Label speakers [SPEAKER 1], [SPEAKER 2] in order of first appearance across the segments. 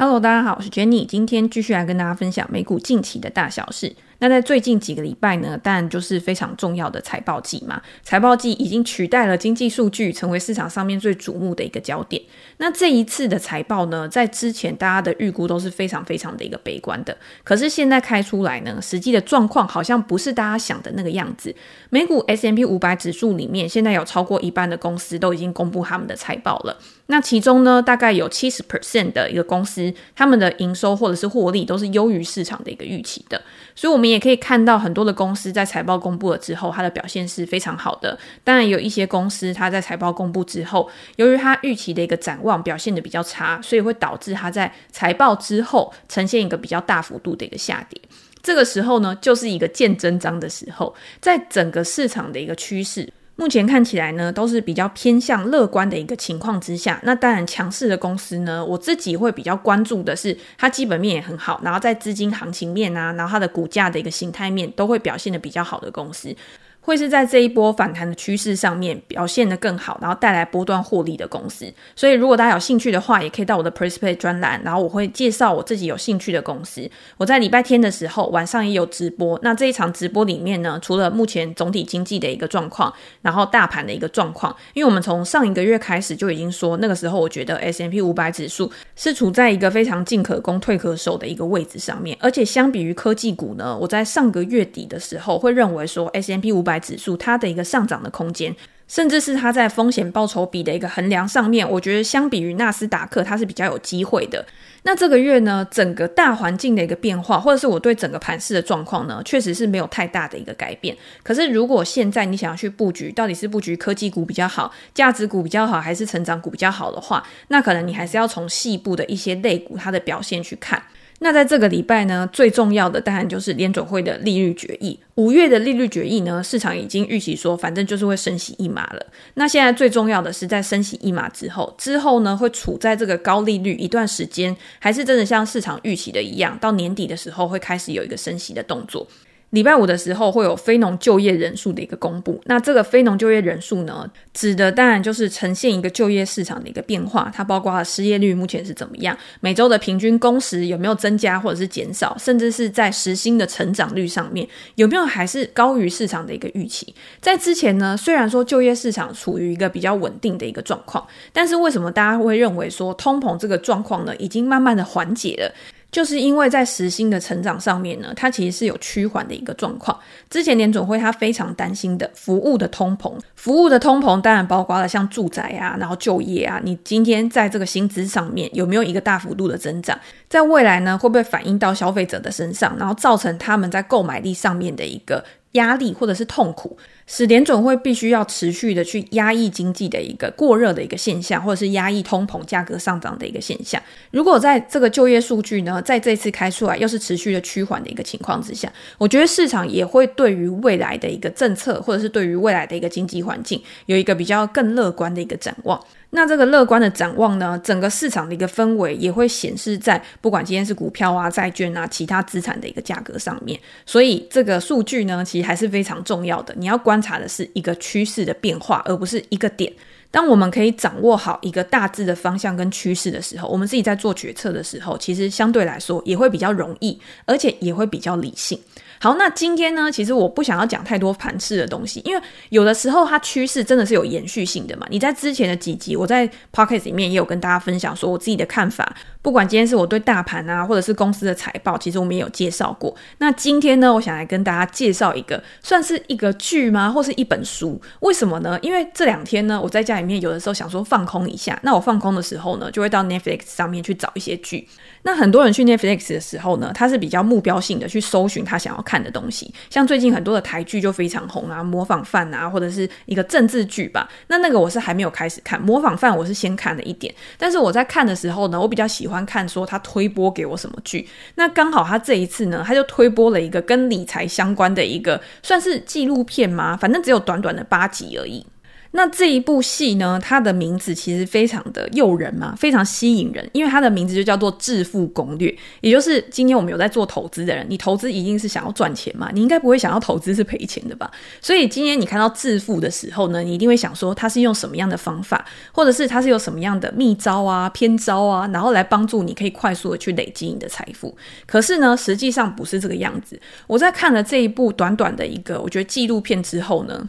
[SPEAKER 1] Hello，大家好，我是 Jenny，今天继续来跟大家分享美股近期的大小事。那在最近几个礼拜呢，当然就是非常重要的财报季嘛。财报季已经取代了经济数据，成为市场上面最瞩目的一个焦点。那这一次的财报呢，在之前大家的预估都是非常非常的一个悲观的。可是现在开出来呢，实际的状况好像不是大家想的那个样子。美股 S M P 五百指数里面，现在有超过一半的公司都已经公布他们的财报了。那其中呢，大概有七十 percent 的一个公司，他们的营收或者是获利都是优于市场的一个预期的。所以，我们你也可以看到很多的公司在财报公布了之后，它的表现是非常好的。当然，有一些公司它在财报公布之后，由于它预期的一个展望表现的比较差，所以会导致它在财报之后呈现一个比较大幅度的一个下跌。这个时候呢，就是一个见真章的时候，在整个市场的一个趋势。目前看起来呢，都是比较偏向乐观的一个情况之下。那当然，强势的公司呢，我自己会比较关注的是，它基本面也很好，然后在资金行情面啊，然后它的股价的一个形态面都会表现的比较好的公司。会是在这一波反弹的趋势上面表现得更好，然后带来波段获利的公司。所以，如果大家有兴趣的话，也可以到我的 Prespay 专栏，然后我会介绍我自己有兴趣的公司。我在礼拜天的时候晚上也有直播。那这一场直播里面呢，除了目前总体经济的一个状况，然后大盘的一个状况，因为我们从上一个月开始就已经说，那个时候我觉得 S&P 500指数是处在一个非常进可攻退可守的一个位置上面，而且相比于科技股呢，我在上个月底的时候会认为说 S M P 五百指数它的一个上涨的空间，甚至是它在风险报酬比的一个衡量上面，我觉得相比于纳斯达克，它是比较有机会的。那这个月呢，整个大环境的一个变化，或者是我对整个盘势的状况呢，确实是没有太大的一个改变。可是如果现在你想要去布局，到底是布局科技股比较好，价值股比较好，还是成长股比较好的话，那可能你还是要从细部的一些类股它的表现去看。那在这个礼拜呢，最重要的当然就是联准会的利率决议。五月的利率决议呢，市场已经预期说，反正就是会升息一码了。那现在最重要的是，在升息一码之后，之后呢，会处在这个高利率一段时间，还是真的像市场预期的一样，到年底的时候会开始有一个升息的动作。礼拜五的时候会有非农就业人数的一个公布，那这个非农就业人数呢，指的当然就是呈现一个就业市场的一个变化，它包括了失业率目前是怎么样，每周的平均工时有没有增加或者是减少，甚至是在时薪的成长率上面有没有还是高于市场的一个预期。在之前呢，虽然说就业市场处于一个比较稳定的一个状况，但是为什么大家会认为说通膨这个状况呢，已经慢慢的缓解了？就是因为在时薪的成长上面呢，它其实是有趋缓的一个状况。之前联总会它非常担心的服务的通膨，服务的通膨当然包括了像住宅啊，然后就业啊，你今天在这个薪资上面有没有一个大幅度的增长？在未来呢，会不会反映到消费者的身上，然后造成他们在购买力上面的一个压力或者是痛苦？使联准会必须要持续的去压抑经济的一个过热的一个现象，或者是压抑通膨价格上涨的一个现象。如果在这个就业数据呢，在这次开出来又是持续的趋缓的一个情况之下，我觉得市场也会对于未来的一个政策，或者是对于未来的一个经济环境，有一个比较更乐观的一个展望。那这个乐观的展望呢，整个市场的一个氛围也会显示在不管今天是股票啊、债券啊、其他资产的一个价格上面。所以这个数据呢，其实还是非常重要的。你要观观察的是一个趋势的变化，而不是一个点。当我们可以掌握好一个大致的方向跟趋势的时候，我们自己在做决策的时候，其实相对来说也会比较容易，而且也会比较理性。好，那今天呢，其实我不想要讲太多盘势的东西，因为有的时候它趋势真的是有延续性的嘛。你在之前的几集，我在 Podcast 里面也有跟大家分享说我自己的看法。不管今天是我对大盘啊，或者是公司的财报，其实我们也有介绍过。那今天呢，我想来跟大家介绍一个，算是一个剧吗，或是一本书？为什么呢？因为这两天呢，我在家里面有的时候想说放空一下，那我放空的时候呢，就会到 Netflix 上面去找一些剧。那很多人去 Netflix 的时候呢，他是比较目标性的去搜寻他想要看的东西。像最近很多的台剧就非常红啊，模仿犯啊，或者是一个政治剧吧。那那个我是还没有开始看，模仿犯我是先看了一点。但是我在看的时候呢，我比较喜欢看说他推播给我什么剧。那刚好他这一次呢，他就推播了一个跟理财相关的一个算是纪录片吗？反正只有短短的八集而已。那这一部戏呢，它的名字其实非常的诱人嘛，非常吸引人，因为它的名字就叫做《致富攻略》，也就是今天我们有在做投资的人，你投资一定是想要赚钱嘛，你应该不会想要投资是赔钱的吧？所以今天你看到致富的时候呢，你一定会想说他是用什么样的方法，或者是他是有什么样的秘招啊、偏招啊，然后来帮助你可以快速的去累积你的财富。可是呢，实际上不是这个样子。我在看了这一部短短的一个我觉得纪录片之后呢，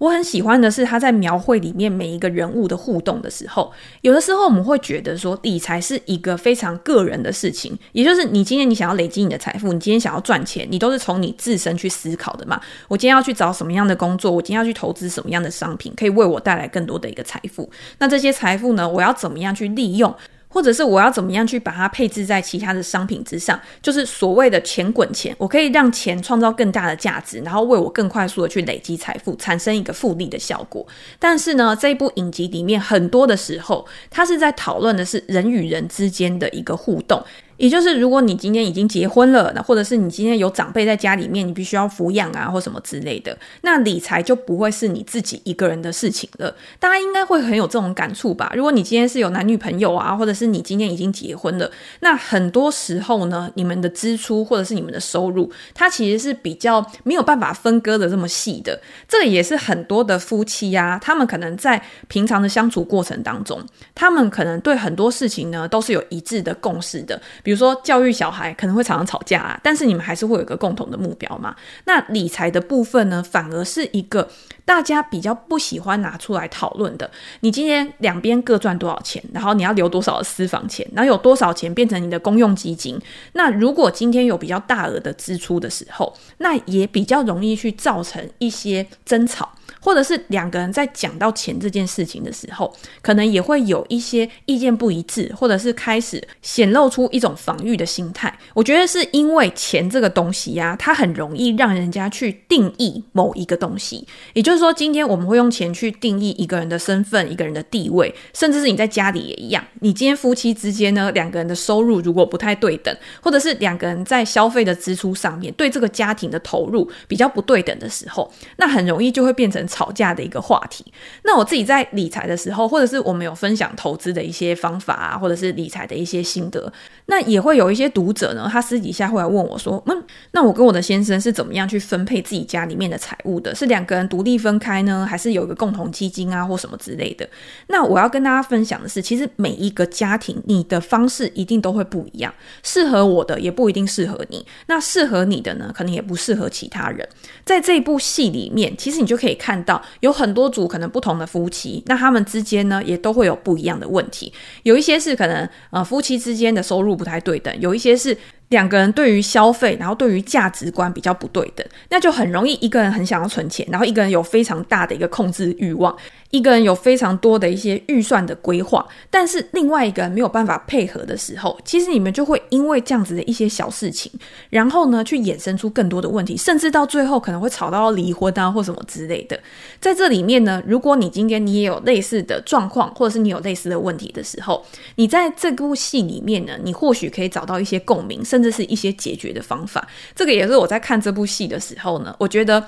[SPEAKER 1] 我很喜欢的是他在描绘里面每一个人物的互动的时候，有的时候我们会觉得说理财是一个非常个人的事情，也就是你今天你想要累积你的财富，你今天想要赚钱，你都是从你自身去思考的嘛。我今天要去找什么样的工作，我今天要去投资什么样的商品，可以为我带来更多的一个财富。那这些财富呢，我要怎么样去利用？或者是我要怎么样去把它配置在其他的商品之上，就是所谓的钱滚钱，我可以让钱创造更大的价值，然后为我更快速的去累积财富，产生一个复利的效果。但是呢，这一部影集里面很多的时候，它是在讨论的是人与人之间的一个互动。也就是，如果你今天已经结婚了，那或者是你今天有长辈在家里面，你必须要抚养啊，或什么之类的，那理财就不会是你自己一个人的事情了。大家应该会很有这种感触吧？如果你今天是有男女朋友啊，或者是你今天已经结婚了，那很多时候呢，你们的支出或者是你们的收入，它其实是比较没有办法分割的这么细的。这个也是很多的夫妻啊，他们可能在平常的相处过程当中，他们可能对很多事情呢都是有一致的共识的。比比如说教育小孩可能会常常吵架啊，但是你们还是会有一个共同的目标嘛。那理财的部分呢，反而是一个大家比较不喜欢拿出来讨论的。你今天两边各赚多少钱，然后你要留多少的私房钱，然后有多少钱变成你的公用基金。那如果今天有比较大额的支出的时候，那也比较容易去造成一些争吵。或者是两个人在讲到钱这件事情的时候，可能也会有一些意见不一致，或者是开始显露出一种防御的心态。我觉得是因为钱这个东西呀、它很容易让人家去定义某一个东西。也就是说，今天我们会用钱去定义一个人的身份、一个人的地位，甚至是你在家里也一样。你今天夫妻之间呢，两个人的收入如果不太对等，或者是两个人在消费的支出上面对这个家庭的投入比较不对等的时候，那很容易就会变成。吵架的一个话题。那我自己在理财的时候，或者是我们有分享投资的一些方法啊，或者是理财的一些心得，那也会有一些读者呢，他私底下会来问我说：“嗯，那我跟我的先生是怎么样去分配自己家里面的财务的？是两个人独立分分开呢，还是有一个共同基金啊，或什么之类的？”那我要跟大家分享的是，其实每一个家庭，你的方式一定都会不一样，适合我的也不一定适合你，那适合你的呢，可能也不适合其他人。在这部戏里面，其实你就可以看。到有很多组可能不同的夫妻，那他们之间呢也都会有不一样的问题。有一些是可能呃夫妻之间的收入不太对等，有一些是两个人对于消费，然后对于价值观比较不对等，那就很容易一个人很想要存钱，然后一个人有非常大的一个控制欲望。一个人有非常多的一些预算的规划，但是另外一个人没有办法配合的时候，其实你们就会因为这样子的一些小事情，然后呢去衍生出更多的问题，甚至到最后可能会吵到离婚啊或什么之类的。在这里面呢，如果你今天你也有类似的状况，或者是你有类似的问题的时候，你在这部戏里面呢，你或许可以找到一些共鸣，甚至是一些解决的方法。这个也是我在看这部戏的时候呢，我觉得。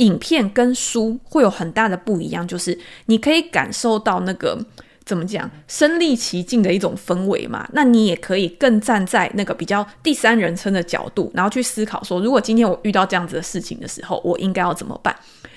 [SPEAKER 1] 影片跟书会有很大的不一样，就是你可以感受到那个怎么讲身历其境的一种氛围嘛。那你也可以更站在那个比较第三人称的角度，然后去思考说，如果今天我遇到这样子的事情的时候，我应该要怎么办？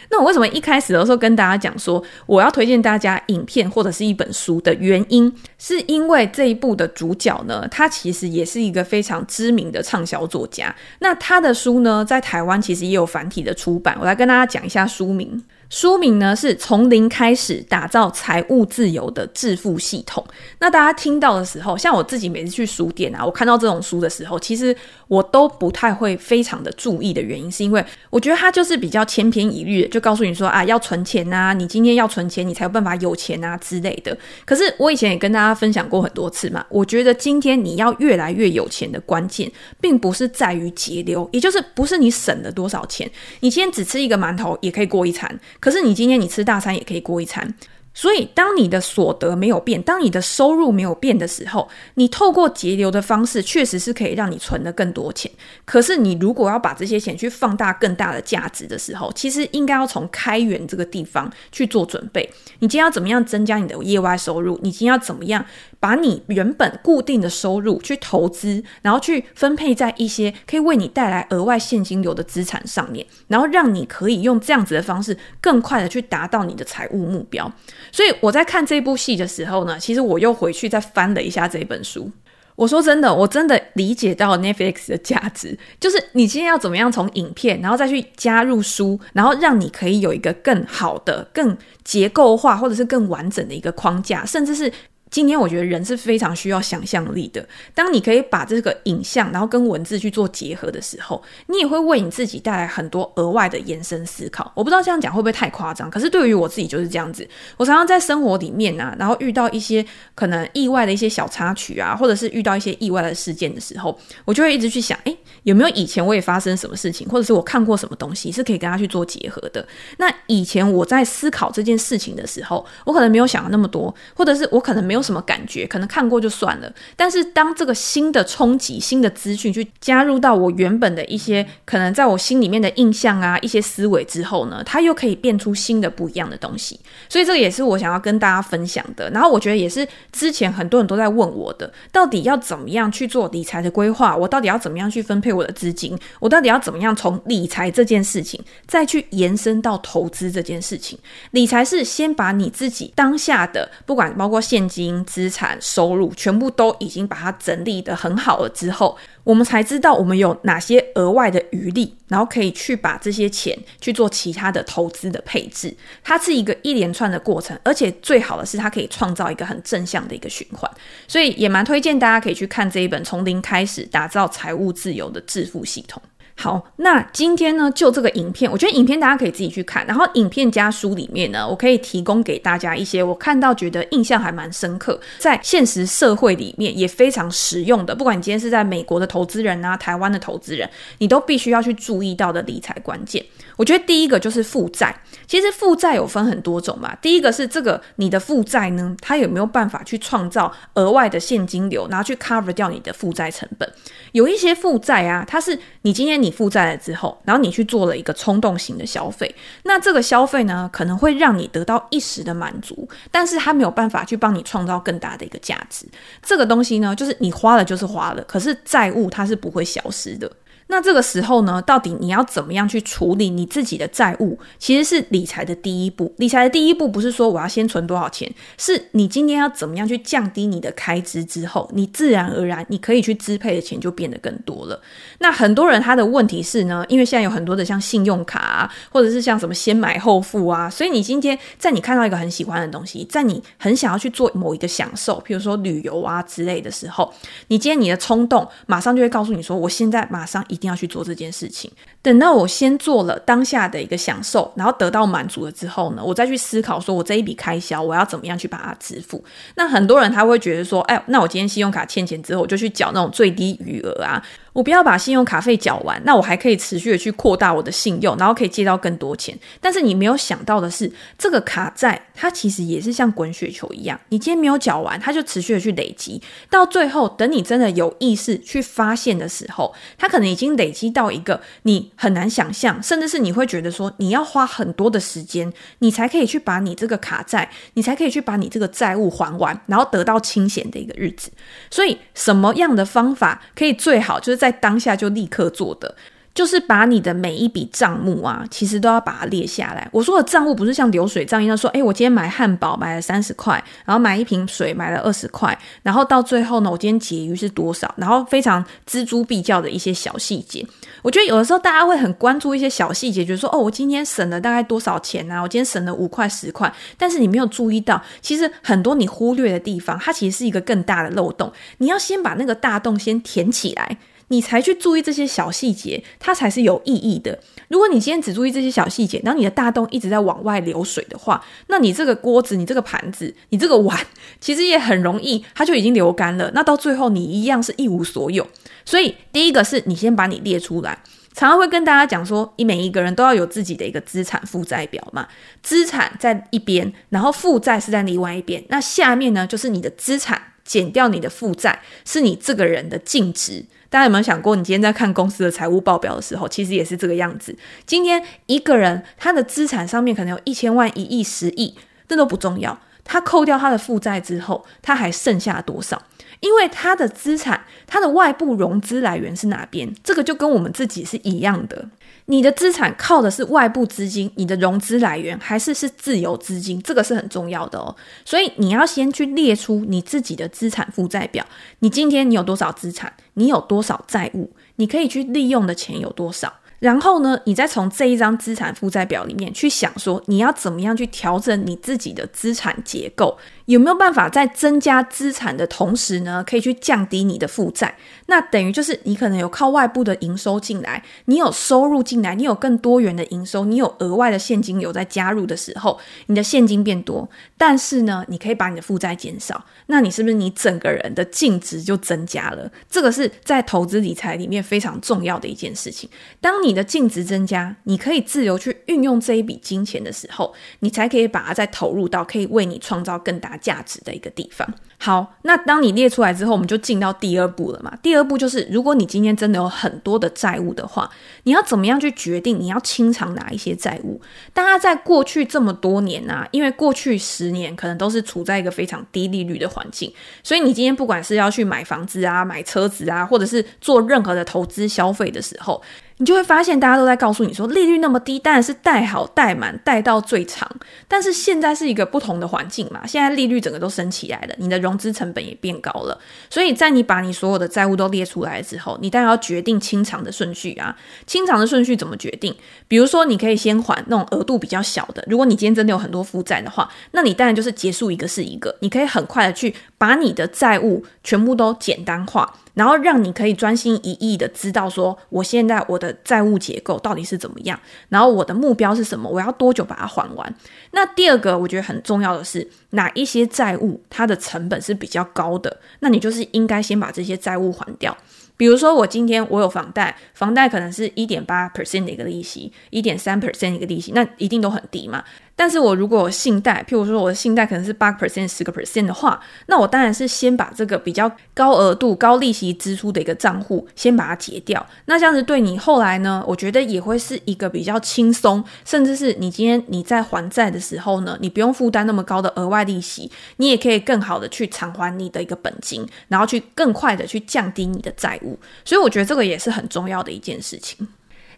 [SPEAKER 1] 那我为什么一开始的时候跟大家讲说我要推荐大家影片或者是一本书的原因，是因为这一部的主角呢，他其实也是一个非常知名的畅销作家。那他的书呢，在台湾其实也有繁体的出版。我来跟大家讲一下书名。书名呢是从零开始打造财务自由的致富系统。那大家听到的时候，像我自己每次去书店啊，我看到这种书的时候，其实我都不太会非常的注意的原因，是因为我觉得它就是比较千篇一律，就告诉你说啊，要存钱呐、啊，你今天要存钱，你才有办法有钱啊之类的。可是我以前也跟大家分享过很多次嘛，我觉得今天你要越来越有钱的关键，并不是在于节流，也就是不是你省了多少钱，你今天只吃一个馒头也可以过一餐。可是你今天你吃大餐也可以过一餐，所以，当你的所得没有变，当你的收入没有变的时候，你透过节流的方式，确实是可以让你存得更多钱。可是，你如果要把这些钱去放大更大的价值的时候，其实应该要从开源这个地方去做准备。你今天要怎么样增加你的业外收入？你今天要怎么样把你原本固定的收入去投资，然后去分配在一些可以为你带来额外现金流的资产上面，然后让你可以用这样子的方式，更快的去达到你的财务目标。所以我在看这部戏的时候呢，其实我又回去再翻了一下这本书。我说真的，我真的理解到 Netflix 的价值，就是你今天要怎么样从影片，然后再去加入书，然后让你可以有一个更好的、更结构化或者是更完整的一个框架，甚至是。今天我觉得人是非常需要想象力的。当你可以把这个影像，然后跟文字去做结合的时候，你也会为你自己带来很多额外的延伸思考。我不知道这样讲会不会太夸张，可是对于我自己就是这样子。我常常在生活里面啊，然后遇到一些可能意外的一些小插曲啊，或者是遇到一些意外的事件的时候，我就会一直去想，诶，有没有以前我也发生什么事情，或者是我看过什么东西是可以跟他去做结合的？那以前我在思考这件事情的时候，我可能没有想那么多，或者是我可能没有。什么感觉？可能看过就算了。但是当这个新的冲击、新的资讯去加入到我原本的一些可能在我心里面的印象啊、一些思维之后呢，它又可以变出新的不一样的东西。所以这个也是我想要跟大家分享的。然后我觉得也是之前很多人都在问我的，到底要怎么样去做理财的规划？我到底要怎么样去分配我的资金？我到底要怎么样从理财这件事情再去延伸到投资这件事情？理财是先把你自己当下的，不管包括现金。资产收入全部都已经把它整理得很好了之后，我们才知道我们有哪些额外的余力，然后可以去把这些钱去做其他的投资的配置。它是一个一连串的过程，而且最好的是它可以创造一个很正向的一个循环。所以也蛮推荐大家可以去看这一本《从零开始打造财务自由的致富系统》。好，那今天呢，就这个影片，我觉得影片大家可以自己去看。然后影片加书里面呢，我可以提供给大家一些我看到觉得印象还蛮深刻，在现实社会里面也非常实用的。不管你今天是在美国的投资人啊，台湾的投资人，你都必须要去注意到的理财关键。我觉得第一个就是负债。其实负债有分很多种嘛。第一个是这个你的负债呢，它有没有办法去创造额外的现金流，然后去 cover 掉你的负债成本？有一些负债啊，它是你今天你负债了之后，然后你去做了一个冲动型的消费，那这个消费呢，可能会让你得到一时的满足，但是它没有办法去帮你创造更大的一个价值。这个东西呢，就是你花了就是花了，可是债务它是不会消失的。那这个时候呢，到底你要怎么样去处理你自己的债务？其实是理财的第一步。理财的第一步不是说我要先存多少钱，是你今天要怎么样去降低你的开支之后，你自然而然你可以去支配的钱就变得更多了。那很多人他的问题是呢，因为现在有很多的像信用卡啊，或者是像什么先买后付啊，所以你今天在你看到一个很喜欢的东西，在你很想要去做某一个享受，譬如说旅游啊之类的时候，你今天你的冲动马上就会告诉你说，我现在马上。一定要去做这件事情。等到我先做了当下的一个享受，然后得到满足了之后呢，我再去思考说，我这一笔开销我要怎么样去把它支付。那很多人他会觉得说，哎，那我今天信用卡欠钱之后，我就去缴那种最低余额啊。我不要把信用卡费缴完，那我还可以持续的去扩大我的信用，然后可以借到更多钱。但是你没有想到的是，这个卡债它其实也是像滚雪球一样，你今天没有缴完，它就持续的去累积，到最后等你真的有意识去发现的时候，它可能已经累积到一个你很难想象，甚至是你会觉得说你要花很多的时间，你才可以去把你这个卡债，你才可以去把你这个债务还完，然后得到清闲的一个日子。所以什么样的方法可以最好就是。在当下就立刻做的。就是把你的每一笔账目啊，其实都要把它列下来。我说的账目不是像流水账一样说，诶，我今天买汉堡买了三十块，然后买一瓶水买了二十块，然后到最后呢，我今天结余是多少？然后非常锱铢必较的一些小细节。我觉得有的时候大家会很关注一些小细节，就是说，哦，我今天省了大概多少钱啊？我今天省了五块十块，但是你没有注意到，其实很多你忽略的地方，它其实是一个更大的漏洞。你要先把那个大洞先填起来。你才去注意这些小细节，它才是有意义的。如果你今天只注意这些小细节，然后你的大洞一直在往外流水的话，那你这个锅子、你这个盘子、你这个碗，其实也很容易，它就已经流干了。那到最后，你一样是一无所有。所以，第一个是你先把你列出来。常常会跟大家讲说，你每一个人都要有自己的一个资产负债表嘛，资产在一边，然后负债是在另外一边，那下面呢就是你的资产减掉你的负债，是你这个人的净值。大家有没有想过，你今天在看公司的财务报表的时候，其实也是这个样子。今天一个人他的资产上面可能有一千万、一亿、十亿，这都不重要。他扣掉他的负债之后，他还剩下多少？因为他的资产，他的外部融资来源是哪边？这个就跟我们自己是一样的。你的资产靠的是外部资金，你的融资来源还是是自由资金？这个是很重要的哦。所以你要先去列出你自己的资产负债表。你今天你有多少资产？你有多少债务？你可以去利用的钱有多少？然后呢，你再从这一张资产负债表里面去想说，你要怎么样去调整你自己的资产结构。有没有办法在增加资产的同时呢，可以去降低你的负债？那等于就是你可能有靠外部的营收进来，你有收入进来，你有更多元的营收，你有额外的现金流在加入的时候，你的现金变多，但是呢，你可以把你的负债减少，那你是不是你整个人的净值就增加了？这个是在投资理财里面非常重要的一件事情。当你的净值增加，你可以自由去运用这一笔金钱的时候，你才可以把它再投入到可以为你创造更大价值的一个地方。好，那当你列出来之后，我们就进到第二步了嘛。第二步就是，如果你今天真的有很多的债务的话，你要怎么样去决定你要清偿哪一些债务？大家在过去这么多年啊，因为过去十年可能都是处在一个非常低利率的环境，所以你今天不管是要去买房子啊、买车子啊，或者是做任何的投资消费的时候，你就会发现，大家都在告诉你说，利率那么低，当然是贷好贷满贷到最长。但是现在是一个不同的环境嘛，现在利率整个都升起来了，你的融资成本也变高了。所以在你把你所有的债务都列出来之后，你当然要决定清偿的顺序啊。清偿的顺序怎么决定？比如说，你可以先还那种额度比较小的。如果你今天真的有很多负债的话，那你当然就是结束一个是一个，你可以很快的去把你的债务全部都简单化。然后让你可以专心一意的知道说，我现在我的债务结构到底是怎么样，然后我的目标是什么，我要多久把它还完。那第二个我觉得很重要的是，哪一些债务它的成本是比较高的，那你就是应该先把这些债务还掉。比如说我今天我有房贷，房贷可能是一点八 percent 的一个利息，一点三 percent 一个利息，那一定都很低嘛。但是我如果有信贷，譬如说我的信贷可能是八个 percent、十个 percent 的话，那我当然是先把这个比较高额度、高利息支出的一个账户先把它结掉。那这样子对你后来呢，我觉得也会是一个比较轻松，甚至是你今天你在还债的时候呢，你不用负担那么高的额外利息，你也可以更好的去偿还你的一个本金，然后去更快的去降低你的债务。所以我觉得这个也是很重要的一件事情。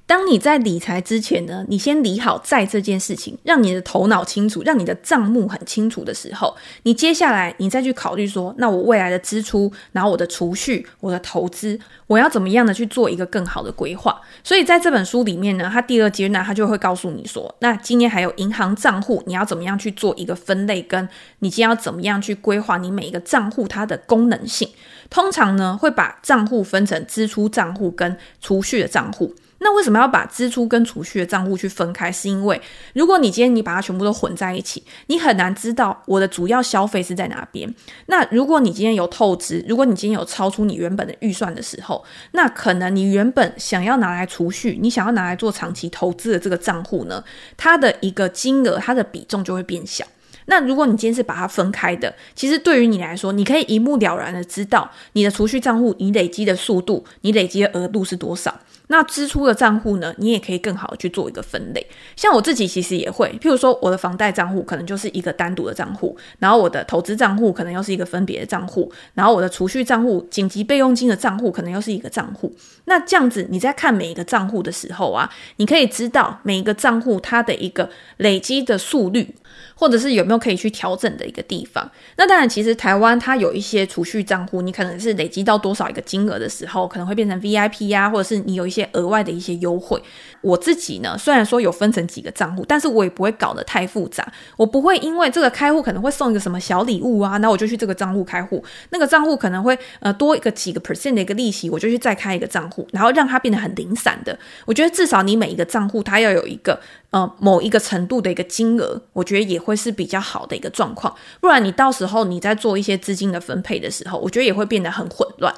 [SPEAKER 1] 当你在理财之前呢，你先理好债这件事情，让你的头脑清楚，让你的账目很清楚的时候，你接下来你再去考虑说，那我未来的支出，然后我的储蓄，我的投资，我要怎么样的去做一个更好的规划？所以在这本书里面呢，它第二阶段它就会告诉你说，那今天还有银行账户，你要怎么样去做一个分类，跟你今天要怎么样去规划你每一个账户它的功能性。通常呢，会把账户分成支出账户跟储蓄的账户。那为什么要把支出跟储蓄的账户去分开？是因为如果你今天你把它全部都混在一起，你很难知道我的主要消费是在哪边。那如果你今天有透支，如果你今天有超出你原本的预算的时候，那可能你原本想要拿来储蓄，你想要拿来做长期投资的这个账户呢，它的一个金额，它的比重就会变小。那如果你今天是把它分开的，其实对于你来说，你可以一目了然的知道你的储蓄账户你累积的速度，你累积的额度是多少。那支出的账户呢，你也可以更好的去做一个分类。像我自己其实也会，譬如说我的房贷账户可能就是一个单独的账户，然后我的投资账户可能又是一个分别的账户，然后我的储蓄账户、紧急备用金的账户可能又是一个账户。那这样子你在看每一个账户的时候啊，你可以知道每一个账户它的一个累积的速率。或者是有没有可以去调整的一个地方？那当然，其实台湾它有一些储蓄账户，你可能是累积到多少一个金额的时候，可能会变成 VIP 呀、啊，或者是你有一些额外的一些优惠。我自己呢，虽然说有分成几个账户，但是我也不会搞得太复杂。我不会因为这个开户可能会送一个什么小礼物啊，那我就去这个账户开户。那个账户可能会呃多一个几个 percent 的一个利息，我就去再开一个账户，然后让它变得很零散的。我觉得至少你每一个账户它要有一个。呃，某一个程度的一个金额，我觉得也会是比较好的一个状况。不然你到时候你在做一些资金的分配的时候，我觉得也会变得很混乱。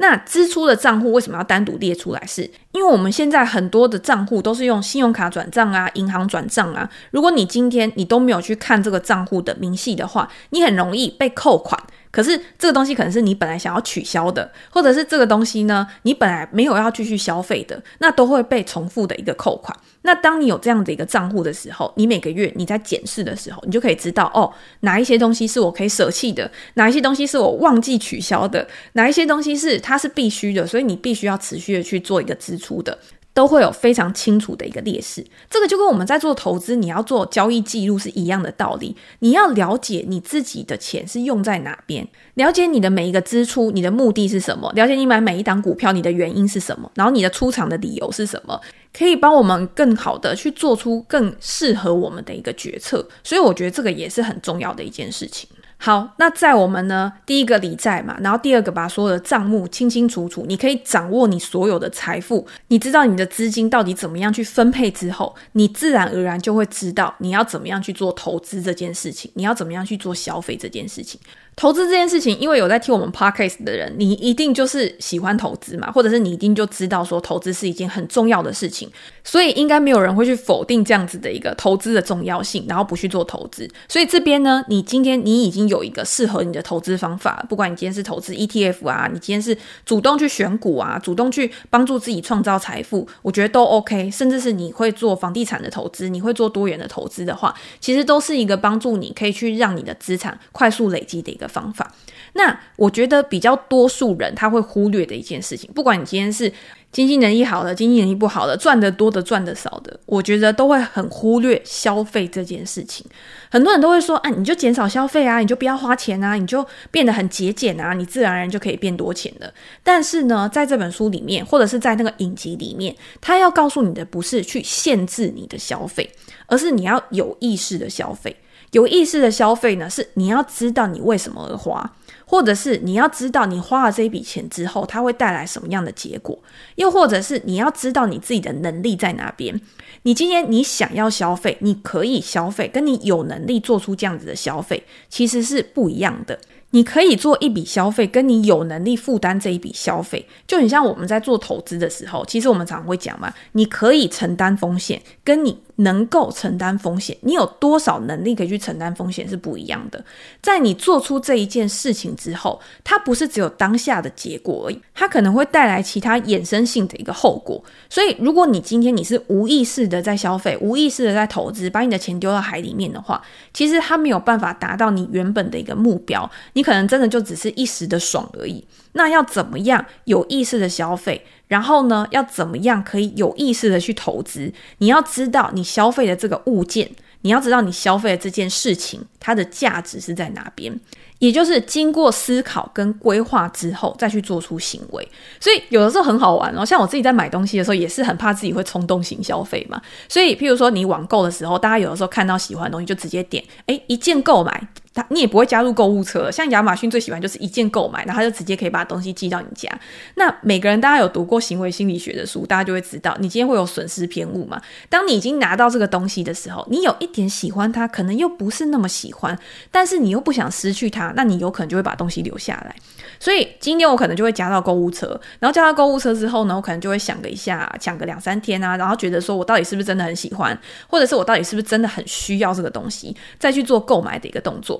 [SPEAKER 1] 那支出的账户为什么要单独列出来是？因为我们现在很多的账户都是用信用卡转账啊、银行转账啊。如果你今天你都没有去看这个账户的明细的话，你很容易被扣款。可是这个东西可能是你本来想要取消的，或者是这个东西呢，你本来没有要继续消费的，那都会被重复的一个扣款。那当你有这样的一个账户的时候，你每个月你在检视的时候，你就可以知道哦，哪一些东西是我可以舍弃的，哪一些东西是我忘记取消的，哪一些东西是它是必须的，所以你必须要持续的去做一个支出的。都会有非常清楚的一个劣势，这个就跟我们在做投资，你要做交易记录是一样的道理。你要了解你自己的钱是用在哪边，了解你的每一个支出，你的目的是什么，了解你买每一档股票你的原因是什么，然后你的出场的理由是什么，可以帮我们更好的去做出更适合我们的一个决策。所以我觉得这个也是很重要的一件事情。好，那在我们呢，第一个理债嘛，然后第二个把所有的账目清清楚楚，你可以掌握你所有的财富，你知道你的资金到底怎么样去分配之后，你自然而然就会知道你要怎么样去做投资这件事情，你要怎么样去做消费这件事情。投资这件事情，因为有在听我们 podcast 的人，你一定就是喜欢投资嘛，或者是你一定就知道说投资是一件很重要的事情，所以应该没有人会去否定这样子的一个投资的重要性，然后不去做投资。所以这边呢，你今天你已经有一个适合你的投资方法，不管你今天是投资 ETF 啊，你今天是主动去选股啊，主动去帮助自己创造财富，我觉得都 OK。甚至是你会做房地产的投资，你会做多元的投资的话，其实都是一个帮助你可以去让你的资产快速累积的一个方法，那我觉得比较多数人他会忽略的一件事情，不管你今天是经济能力好的、经济能力不好的、赚得多的、赚得少的，我觉得都会很忽略消费这件事情。很多人都会说：“啊，你就减少消费啊，你就不要花钱啊，你就变得很节俭啊，你自然而然就可以变多钱了。”但是呢，在这本书里面，或者是在那个影集里面，他要告诉你的不是去限制你的消费，而是你要有意识的消费。有意识的消费呢，是你要知道你为什么而花，或者是你要知道你花了这一笔钱之后，它会带来什么样的结果，又或者是你要知道你自己的能力在哪边。你今天你想要消费，你可以消费，跟你有能力做出这样子的消费，其实是不一样的。你可以做一笔消费，跟你有能力负担这一笔消费，就很像我们在做投资的时候，其实我们常常会讲嘛，你可以承担风险，跟你能够承担风险，你有多少能力可以去承担风险是不一样的。在你做出这一件事情之后，它不是只有当下的结果而已，它可能会带来其他衍生性的一个后果。所以，如果你今天你是无意识的在消费，无意识的在投资，把你的钱丢到海里面的话，其实它没有办法达到你原本的一个目标。你可能真的就只是一时的爽而已。那要怎么样有意识的消费？然后呢，要怎么样可以有意识的去投资？你要知道你消费的这个物件，你要知道你消费的这件事情，它的价值是在哪边。也就是经过思考跟规划之后，再去做出行为，所以有的时候很好玩哦。像我自己在买东西的时候，也是很怕自己会冲动型消费嘛。所以，譬如说你网购的时候，大家有的时候看到喜欢的东西就直接点，诶，一键购买。他你也不会加入购物车，像亚马逊最喜欢就是一键购买，然后他就直接可以把东西寄到你家。那每个人大家有读过行为心理学的书，大家就会知道，你今天会有损失偏误嘛。当你已经拿到这个东西的时候，你有一点喜欢它，可能又不是那么喜欢，但是你又不想失去它，那你有可能就会把东西留下来。所以今天我可能就会加到购物车，然后加到购物车之后呢，我可能就会想个一下，抢个两三天啊，然后觉得说我到底是不是真的很喜欢，或者是我到底是不是真的很需要这个东西，再去做购买的一个动作。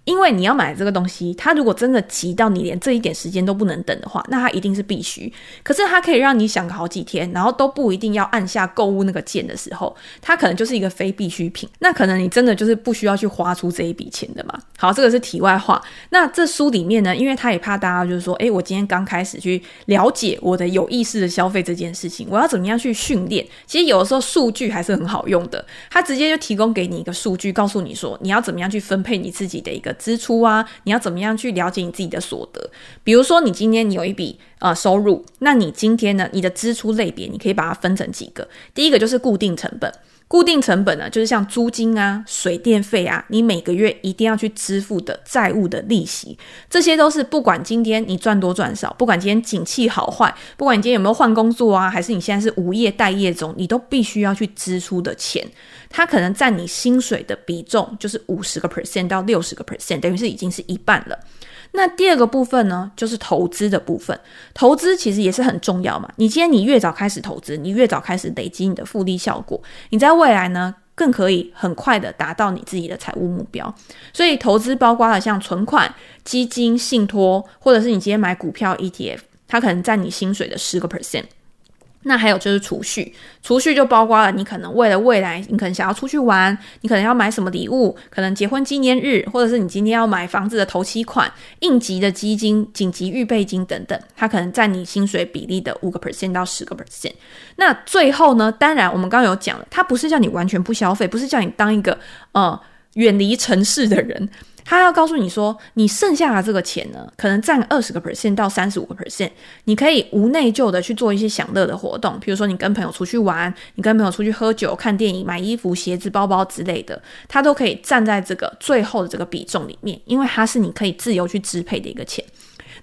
[SPEAKER 1] 因为你要买这个东西，它如果真的急到你连这一点时间都不能等的话，那它一定是必须。可是它可以让你想个好几天，然后都不一定要按下购物那个键的时候，它可能就是一个非必需品。那可能你真的就是不需要去花出这一笔钱的嘛。好，这个是题外话。那这书里面呢，因为他也怕大家。就是说，诶，我今天刚开始去了解我的有意识的消费这件事情，我要怎么样去训练？其实有的时候数据还是很好用的，它直接就提供给你一个数据，告诉你说你要怎么样去分配你自己的一个支出啊，你要怎么样去了解你自己的所得。比如说，你今天你有一笔呃收入，那你今天呢，你的支出类别，你可以把它分成几个。第一个就是固定成本。固定成本呢，就是像租金啊、水电费啊，你每个月一定要去支付的债务的利息，这些都是不管今天你赚多赚少，不管今天景气好坏，不管你今天有没有换工作啊，还是你现在是无业待业中，你都必须要去支出的钱，它可能占你薪水的比重就是五十个 percent 到六十个 percent，等于是已经是一半了。那第二个部分呢，就是投资的部分。投资其实也是很重要嘛。你今天你越早开始投资，你越早开始累积你的复利效果，你在未来呢，更可以很快的达到你自己的财务目标。所以投资包括了像存款、基金、信托，或者是你今天买股票 ETF，它可能占你薪水的十个 percent。那还有就是储蓄，储蓄就包括了你可能为了未来，你可能想要出去玩，你可能要买什么礼物，可能结婚纪念日，或者是你今天要买房子的头期款、应急的基金、紧急预备金等等，它可能占你薪水比例的五个 percent 到十个 percent。那最后呢，当然我们刚刚有讲了，它不是叫你完全不消费，不是叫你当一个呃远离城市的人。他要告诉你说，你剩下的这个钱呢，可能占二十个 percent 到三十五个 percent，你可以无内疚的去做一些享乐的活动，比如说你跟朋友出去玩，你跟朋友出去喝酒、看电影、买衣服、鞋子、包包之类的，他都可以站在这个最后的这个比重里面，因为它是你可以自由去支配的一个钱。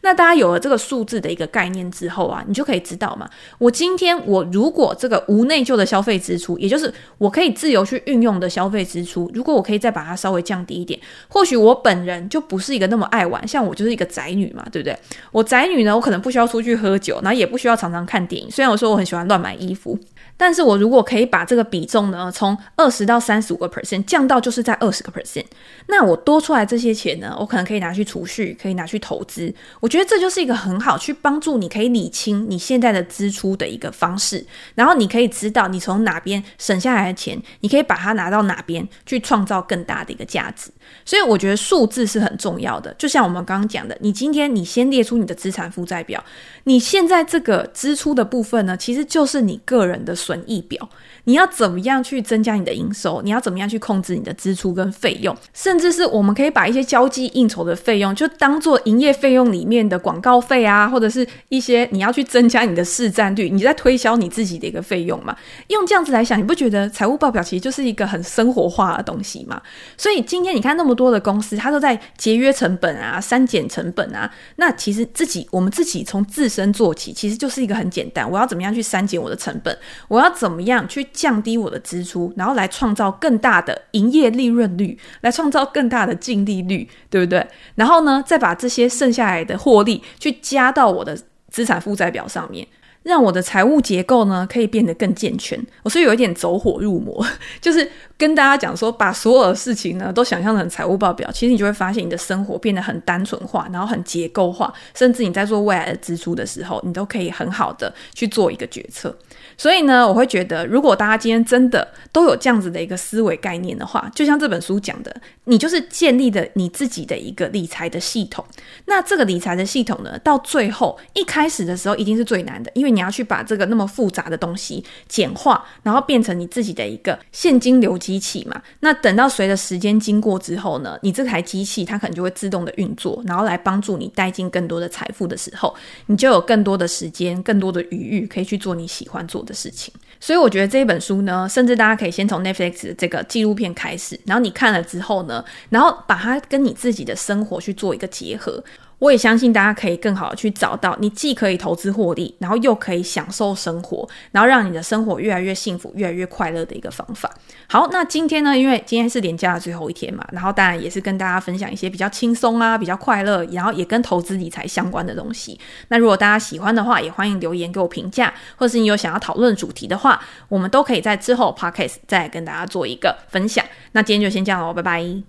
[SPEAKER 1] 那大家有了这个数字的一个概念之后啊，你就可以知道嘛，我今天我如果这个无内疚的消费支出，也就是我可以自由去运用的消费支出，如果我可以再把它稍微降低一点，或许我本人就不是一个那么爱玩，像我就是一个宅女嘛，对不对？我宅女呢，我可能不需要出去喝酒，然后也不需要常常看电影，虽然我说我很喜欢乱买衣服。但是我如果可以把这个比重呢，从二十到三十五个 percent 降到就是在二十个 percent，那我多出来这些钱呢，我可能可以拿去储蓄，可以拿去投资。我我觉得这就是一个很好去帮助你可以理清你现在的支出的一个方式，然后你可以知道你从哪边省下来的钱，你可以把它拿到哪边去创造更大的一个价值。所以我觉得数字是很重要的，就像我们刚刚讲的，你今天你先列出你的资产负债表，你现在这个支出的部分呢，其实就是你个人的。损益表，你要怎么样去增加你的营收？你要怎么样去控制你的支出跟费用？甚至是我们可以把一些交际应酬的费用，就当做营业费用里面的广告费啊，或者是一些你要去增加你的市占率，你在推销你自己的一个费用嘛。用这样子来想，你不觉得财务报表其实就是一个很生活化的东西吗？所以今天你看那么多的公司，它都在节约成本啊，删减成本啊。那其实自己我们自己从自身做起，其实就是一个很简单，我要怎么样去删减我的成本？我要怎么样去降低我的支出，然后来创造更大的营业利润率，来创造更大的净利率，对不对？然后呢，再把这些剩下来的获利去加到我的资产负债表上面。让我的财务结构呢可以变得更健全。我是有一点走火入魔，就是跟大家讲说，把所有的事情呢都想象成财务报表，其实你就会发现你的生活变得很单纯化，然后很结构化，甚至你在做未来的支出的时候，你都可以很好的去做一个决策。所以呢，我会觉得，如果大家今天真的都有这样子的一个思维概念的话，就像这本书讲的，你就是建立的你自己的一个理财的系统。那这个理财的系统呢，到最后一开始的时候一定是最难的，因为你要去把这个那么复杂的东西简化，然后变成你自己的一个现金流机器嘛。那等到随着时间经过之后呢，你这台机器它可能就会自动的运作，然后来帮助你带进更多的财富的时候，你就有更多的时间、更多的余裕可以去做你喜欢做的事情。所以我觉得这一本书呢，甚至大家可以先从 Netflix 这个纪录片开始，然后你看了之后呢，然后把它跟你自己的生活去做一个结合。我也相信大家可以更好的去找到你既可以投资获利，然后又可以享受生活，然后让你的生活越来越幸福、越来越快乐的一个方法。好，那今天呢，因为今天是连假的最后一天嘛，然后当然也是跟大家分享一些比较轻松啊、比较快乐，然后也跟投资理财相关的东西。那如果大家喜欢的话，也欢迎留言给我评价，或者是你有想要讨论主题的话，我们都可以在之后 Podcast 再跟大家做一个分享。那今天就先这样喽，拜拜。